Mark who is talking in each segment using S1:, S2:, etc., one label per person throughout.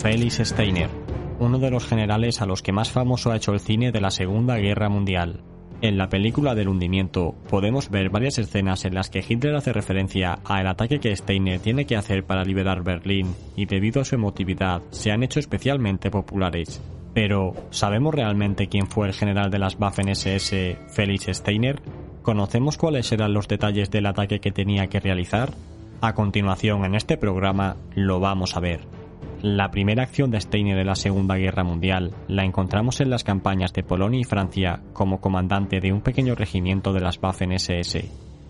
S1: Felix Steiner, uno de los generales a los que más famoso ha hecho el cine de la Segunda Guerra Mundial. En la película del hundimiento podemos ver varias escenas en las que Hitler hace referencia al ataque que Steiner tiene que hacer para liberar Berlín y debido a su emotividad se han hecho especialmente populares. Pero, ¿sabemos realmente quién fue el general de las Waffen-SS, Felix Steiner? ¿Conocemos cuáles eran los detalles del ataque que tenía que realizar? A continuación en este programa lo vamos a ver. La primera acción de Steiner en la Segunda Guerra Mundial la encontramos en las campañas de Polonia y Francia como comandante de un pequeño regimiento de las Waffen-SS.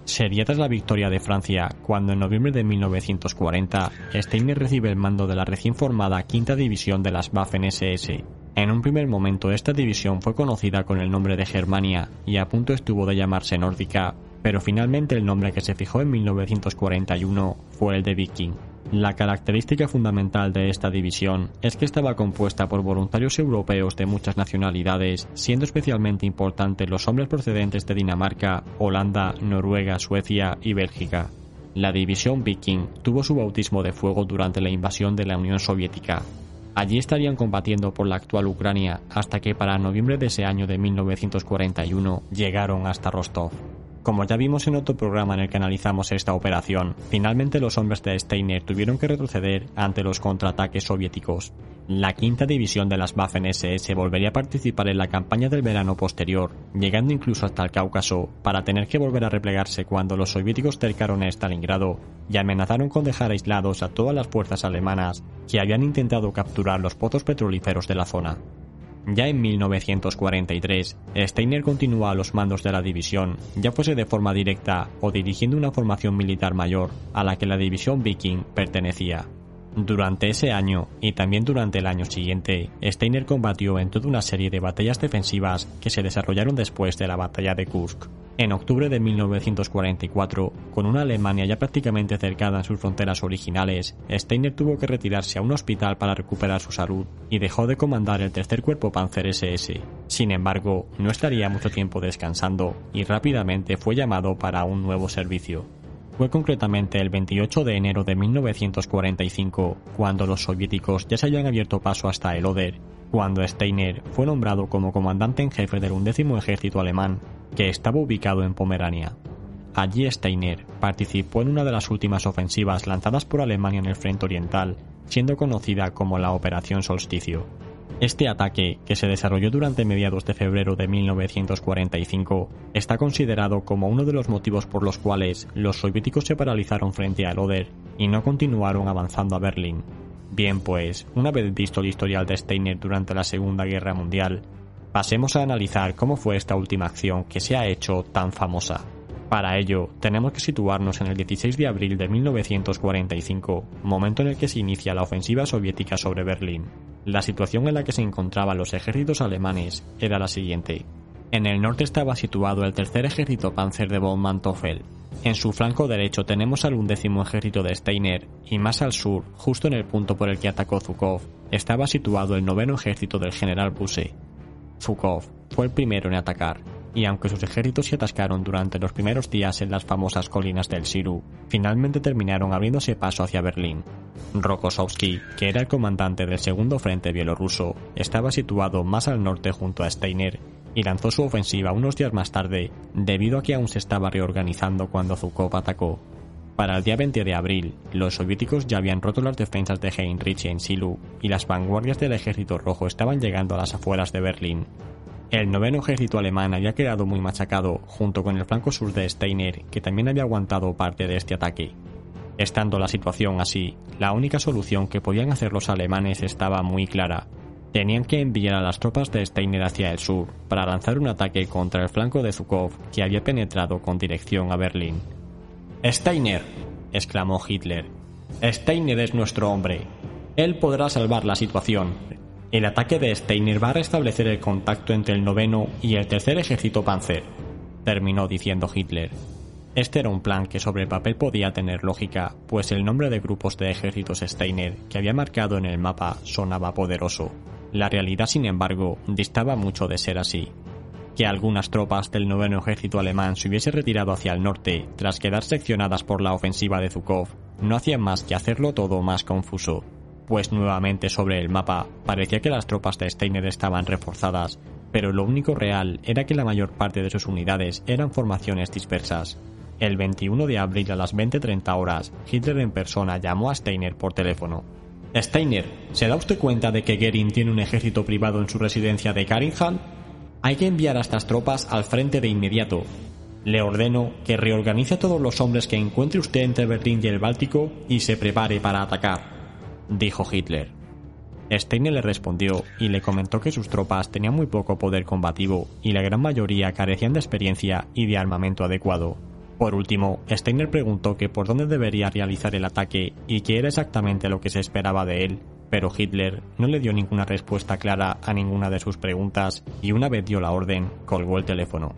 S1: Sería tras la victoria de Francia cuando en noviembre de 1940 Steiner recibe el mando de la recién formada Quinta División de las Waffen-SS. En un primer momento esta división fue conocida con el nombre de Germania y a punto estuvo de llamarse Nórdica, pero finalmente el nombre que se fijó en 1941 fue el de Viking. La característica fundamental de esta división es que estaba compuesta por voluntarios europeos de muchas nacionalidades, siendo especialmente importantes los hombres procedentes de Dinamarca, Holanda, Noruega, Suecia y Bélgica. La división Viking tuvo su bautismo de fuego durante la invasión de la Unión Soviética. Allí estarían combatiendo por la actual Ucrania hasta que para noviembre de ese año de 1941 llegaron hasta Rostov. Como ya vimos en otro programa en el que analizamos esta operación, finalmente los hombres de Steiner tuvieron que retroceder ante los contraataques soviéticos. La quinta división de las Waffen-SS volvería a participar en la campaña del verano posterior, llegando incluso hasta el Cáucaso, para tener que volver a replegarse cuando los soviéticos cercaron a Stalingrado y amenazaron con dejar aislados a todas las fuerzas alemanas que habían intentado capturar los pozos petrolíferos de la zona. Ya en 1943, Steiner continúa a los mandos de la división, ya fuese de forma directa o dirigiendo una formación militar mayor a la que la división Viking pertenecía. Durante ese año y también durante el año siguiente, Steiner combatió en toda una serie de batallas defensivas que se desarrollaron después de la batalla de Kursk. En octubre de 1944, con una Alemania ya prácticamente cercada en sus fronteras originales, Steiner tuvo que retirarse a un hospital para recuperar su salud y dejó de comandar el tercer cuerpo Panzer SS. Sin embargo, no estaría mucho tiempo descansando y rápidamente fue llamado para un nuevo servicio. Fue concretamente el 28 de enero de 1945 cuando los soviéticos ya se habían abierto paso hasta el Oder, cuando Steiner fue nombrado como comandante en jefe del undécimo ejército alemán, que estaba ubicado en Pomerania. Allí Steiner participó en una de las últimas ofensivas lanzadas por Alemania en el frente oriental, siendo conocida como la Operación Solsticio. Este ataque, que se desarrolló durante mediados de febrero de 1945, está considerado como uno de los motivos por los cuales los soviéticos se paralizaron frente a Oder y no continuaron avanzando a Berlín. Bien, pues, una vez visto el historial de Steiner durante la Segunda Guerra Mundial, pasemos a analizar cómo fue esta última acción que se ha hecho tan famosa. Para ello, tenemos que situarnos en el 16 de abril de 1945, momento en el que se inicia la ofensiva soviética sobre Berlín. La situación en la que se encontraban los ejércitos alemanes era la siguiente. En el norte estaba situado el tercer ejército panzer de von Manteuffel. En su flanco derecho tenemos al undécimo ejército de Steiner y más al sur, justo en el punto por el que atacó Zhukov, estaba situado el noveno ejército del general Busse. Zhukov fue el primero en atacar y aunque sus ejércitos se atascaron durante los primeros días en las famosas colinas del Siru, finalmente terminaron abriéndose paso hacia Berlín. Rokossovsky, que era el comandante del segundo frente bielorruso, estaba situado más al norte junto a Steiner y lanzó su ofensiva unos días más tarde debido a que aún se estaba reorganizando cuando Zhukov atacó. Para el día 20 de abril, los soviéticos ya habían roto las defensas de Heinrich en Silu y las vanguardias del ejército rojo estaban llegando a las afueras de Berlín. El noveno ejército alemán había quedado muy machacado junto con el flanco sur de Steiner, que también había aguantado parte de este ataque. Estando la situación así, la única solución que podían hacer los alemanes estaba muy clara. Tenían que enviar a las tropas de Steiner hacia el sur para lanzar un ataque contra el flanco de Zhukov que había penetrado con dirección a Berlín. Steiner, exclamó Hitler, Steiner es nuestro hombre. Él podrá salvar la situación. El ataque de Steiner va a restablecer el contacto entre el noveno y el tercer ejército Panzer, terminó diciendo Hitler. Este era un plan que sobre el papel podía tener lógica, pues el nombre de grupos de ejércitos Steiner que había marcado en el mapa sonaba poderoso. La realidad, sin embargo, distaba mucho de ser así. Que algunas tropas del noveno ejército alemán se hubiese retirado hacia el norte tras quedar seccionadas por la ofensiva de Zukov no hacían más que hacerlo todo más confuso, pues nuevamente sobre el mapa parecía que las tropas de Steiner estaban reforzadas, pero lo único real era que la mayor parte de sus unidades eran formaciones dispersas. El 21 de abril a las 20.30 horas, Hitler en persona llamó a Steiner por teléfono. Steiner, ¿se da usted cuenta de que Goering tiene un ejército privado en su residencia de Karinhall? Hay que enviar a estas tropas al frente de inmediato. Le ordeno que reorganice a todos los hombres que encuentre usted entre Berlín y el Báltico y se prepare para atacar, dijo Hitler. Steiner le respondió y le comentó que sus tropas tenían muy poco poder combativo y la gran mayoría carecían de experiencia y de armamento adecuado. Por último, Steiner preguntó que por dónde debería realizar el ataque y qué era exactamente lo que se esperaba de él, pero Hitler no le dio ninguna respuesta clara a ninguna de sus preguntas y una vez dio la orden, colgó el teléfono.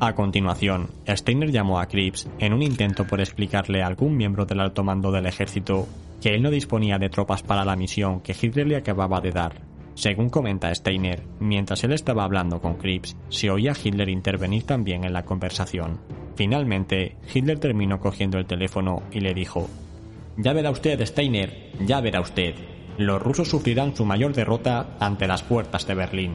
S1: A continuación, Steiner llamó a Krieps en un intento por explicarle a algún miembro del alto mando del ejército que él no disponía de tropas para la misión que Hitler le acababa de dar. Según comenta Steiner, mientras él estaba hablando con Krieps, se oía a Hitler intervenir también en la conversación. Finalmente, Hitler terminó cogiendo el teléfono y le dijo, Ya verá usted, Steiner, ya verá usted. Los rusos sufrirán su mayor derrota ante las puertas de Berlín.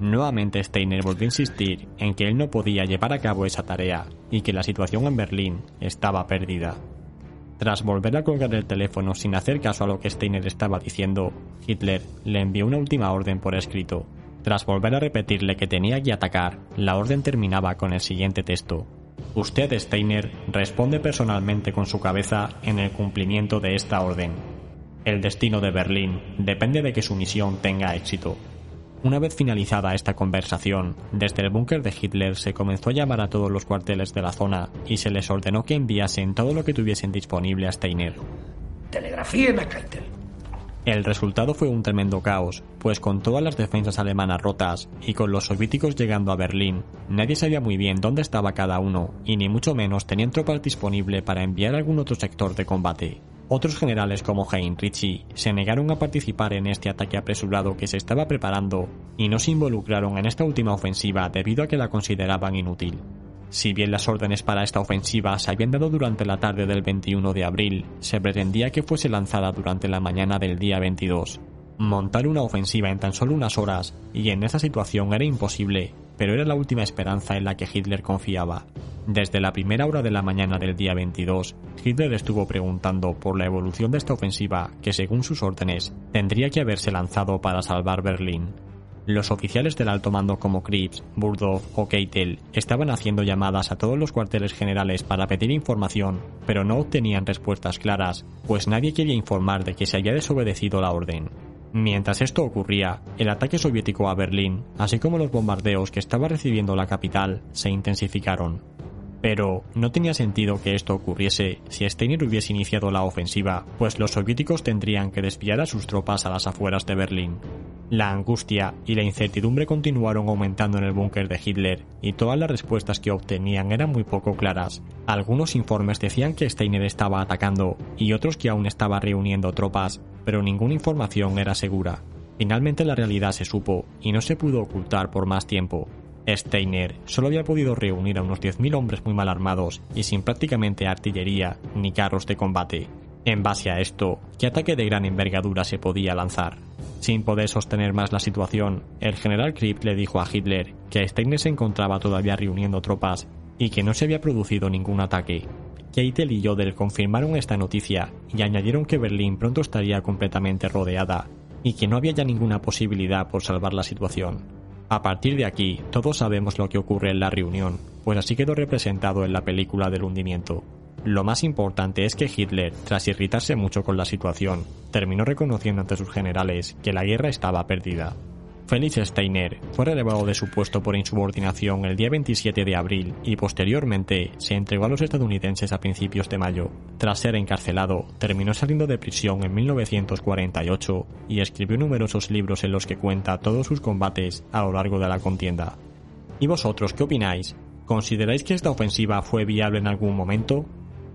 S1: Nuevamente Steiner volvió a insistir en que él no podía llevar a cabo esa tarea y que la situación en Berlín estaba perdida. Tras volver a colgar el teléfono sin hacer caso a lo que Steiner estaba diciendo, Hitler le envió una última orden por escrito. Tras volver a repetirle que tenía que atacar, la orden terminaba con el siguiente texto. Usted, Steiner, responde personalmente con su cabeza en el cumplimiento de esta orden. El destino de Berlín depende de que su misión tenga éxito. Una vez finalizada esta conversación, desde el búnker de Hitler se comenzó a llamar a todos los cuarteles de la zona y se les ordenó que enviasen todo lo que tuviesen disponible a Steiner.
S2: Telegrafíen a Keitel.
S1: El resultado fue un tremendo caos, pues con todas las defensas alemanas rotas y con los soviéticos llegando a Berlín, nadie sabía muy bien dónde estaba cada uno y ni mucho menos tenían tropas disponible para enviar a algún otro sector de combate. Otros generales como Heinrich se negaron a participar en este ataque apresurado que se estaba preparando y no se involucraron en esta última ofensiva debido a que la consideraban inútil. Si bien las órdenes para esta ofensiva se habían dado durante la tarde del 21 de abril, se pretendía que fuese lanzada durante la mañana del día 22. Montar una ofensiva en tan solo unas horas y en esa situación era imposible, pero era la última esperanza en la que Hitler confiaba. Desde la primera hora de la mañana del día 22, Hitler estuvo preguntando por la evolución de esta ofensiva que, según sus órdenes, tendría que haberse lanzado para salvar Berlín. Los oficiales del alto mando como Krieps, Burdow o Keitel estaban haciendo llamadas a todos los cuarteles generales para pedir información, pero no obtenían respuestas claras, pues nadie quería informar de que se había desobedecido la orden. Mientras esto ocurría, el ataque soviético a Berlín, así como los bombardeos que estaba recibiendo la capital, se intensificaron. Pero no tenía sentido que esto ocurriese si Steiner hubiese iniciado la ofensiva, pues los soviéticos tendrían que desviar a sus tropas a las afueras de Berlín. La angustia y la incertidumbre continuaron aumentando en el búnker de Hitler y todas las respuestas que obtenían eran muy poco claras. Algunos informes decían que Steiner estaba atacando y otros que aún estaba reuniendo tropas, pero ninguna información era segura. Finalmente la realidad se supo y no se pudo ocultar por más tiempo. Steiner solo había podido reunir a unos 10.000 hombres muy mal armados y sin prácticamente artillería ni carros de combate. En base a esto, ¿qué ataque de gran envergadura se podía lanzar? Sin poder sostener más la situación, el general Kripp le dijo a Hitler que Steiner se encontraba todavía reuniendo tropas y que no se había producido ningún ataque. Keitel y Jodl confirmaron esta noticia y añadieron que Berlín pronto estaría completamente rodeada y que no había ya ninguna posibilidad por salvar la situación. A partir de aquí, todos sabemos lo que ocurre en la reunión, pues así quedó representado en la película del hundimiento. Lo más importante es que Hitler, tras irritarse mucho con la situación, terminó reconociendo ante sus generales que la guerra estaba perdida. Félix Steiner fue relevado de su puesto por insubordinación el día 27 de abril y posteriormente se entregó a los estadounidenses a principios de mayo. Tras ser encarcelado, terminó saliendo de prisión en 1948 y escribió numerosos libros en los que cuenta todos sus combates a lo largo de la contienda. ¿Y vosotros qué opináis? ¿Consideráis que esta ofensiva fue viable en algún momento?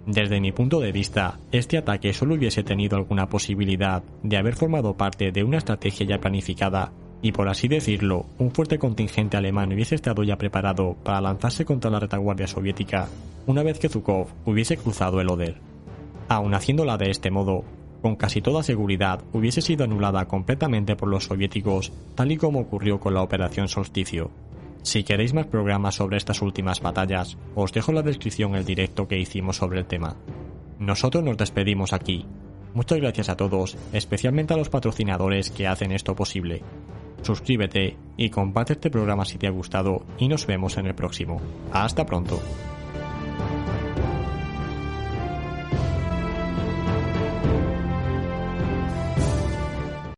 S1: Desde mi punto de vista, este ataque solo hubiese tenido alguna posibilidad de haber formado parte de una estrategia ya planificada y por así decirlo, un fuerte contingente alemán hubiese estado ya preparado para lanzarse contra la retaguardia soviética una vez que Zhukov hubiese cruzado el Oder. Aun haciéndola de este modo, con casi toda seguridad hubiese sido anulada completamente por los soviéticos, tal y como ocurrió con la Operación Solsticio. Si queréis más programas sobre estas últimas batallas, os dejo en la descripción el directo que hicimos sobre el tema. Nosotros nos despedimos aquí. Muchas gracias a todos, especialmente a los patrocinadores que hacen esto posible suscríbete y comparte este programa si te ha gustado y nos vemos en el próximo. Hasta pronto.